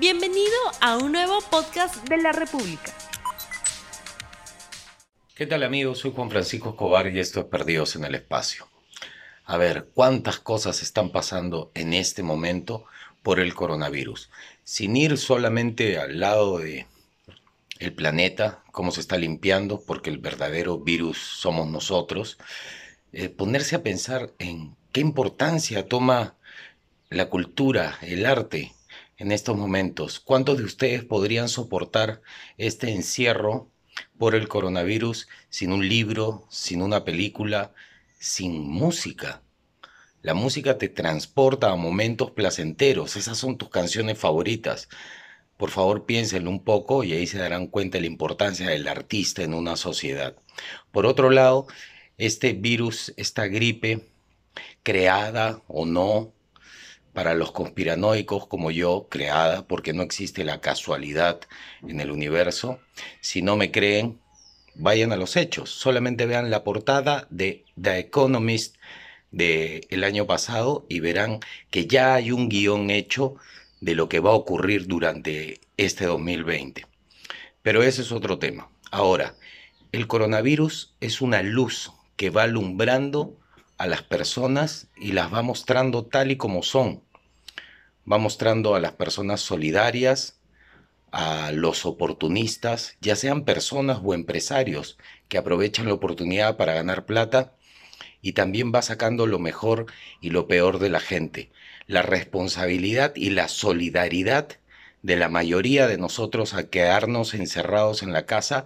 Bienvenido a un nuevo podcast de la República. ¿Qué tal amigos? Soy Juan Francisco Escobar y esto es Perdidos en el Espacio. A ver, ¿cuántas cosas están pasando en este momento por el coronavirus? Sin ir solamente al lado de el planeta, cómo se está limpiando, porque el verdadero virus somos nosotros, eh, ponerse a pensar en qué importancia toma la cultura, el arte en estos momentos. ¿Cuántos de ustedes podrían soportar este encierro por el coronavirus sin un libro, sin una película, sin música? La música te transporta a momentos placenteros, esas son tus canciones favoritas. Por favor, piénsenlo un poco y ahí se darán cuenta de la importancia del artista en una sociedad. Por otro lado, este virus, esta gripe, creada o no, para los conspiranoicos como yo, creada, porque no existe la casualidad en el universo. Si no me creen, vayan a los hechos. Solamente vean la portada de The Economist del el año pasado y verán que ya hay un guion hecho de lo que va a ocurrir durante este 2020. Pero ese es otro tema. Ahora, el coronavirus es una luz que va alumbrando a las personas y las va mostrando tal y como son. Va mostrando a las personas solidarias, a los oportunistas, ya sean personas o empresarios que aprovechan la oportunidad para ganar plata y también va sacando lo mejor y lo peor de la gente. La responsabilidad y la solidaridad de la mayoría de nosotros a quedarnos encerrados en la casa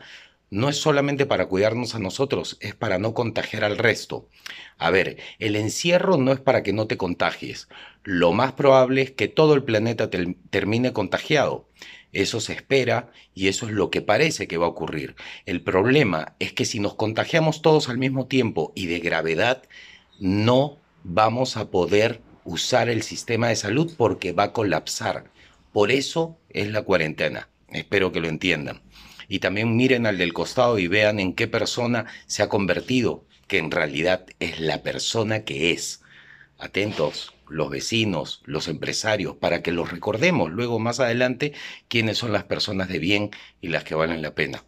no es solamente para cuidarnos a nosotros, es para no contagiar al resto. A ver, el encierro no es para que no te contagies. Lo más probable es que todo el planeta termine contagiado. Eso se espera y eso es lo que parece que va a ocurrir. El problema es que si nos contagiamos todos al mismo tiempo y de gravedad, no vamos a poder usar el sistema de salud porque va a colapsar. Por eso es la cuarentena. Espero que lo entiendan. Y también miren al del costado y vean en qué persona se ha convertido, que en realidad es la persona que es. Atentos, los vecinos, los empresarios, para que los recordemos luego más adelante quiénes son las personas de bien y las que valen la pena.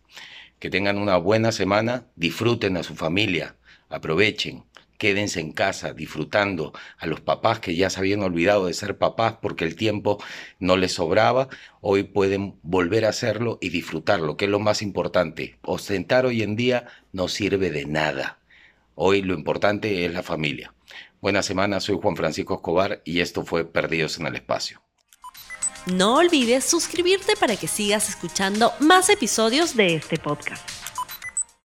Que tengan una buena semana, disfruten a su familia, aprovechen, quédense en casa disfrutando a los papás que ya se habían olvidado de ser papás porque el tiempo no les sobraba, hoy pueden volver a hacerlo y disfrutarlo, que es lo más importante. Ostentar hoy en día no sirve de nada. Hoy lo importante es la familia. Buena semana, soy Juan Francisco Escobar y esto fue Perdidos en el Espacio. No olvides suscribirte para que sigas escuchando más episodios de este podcast.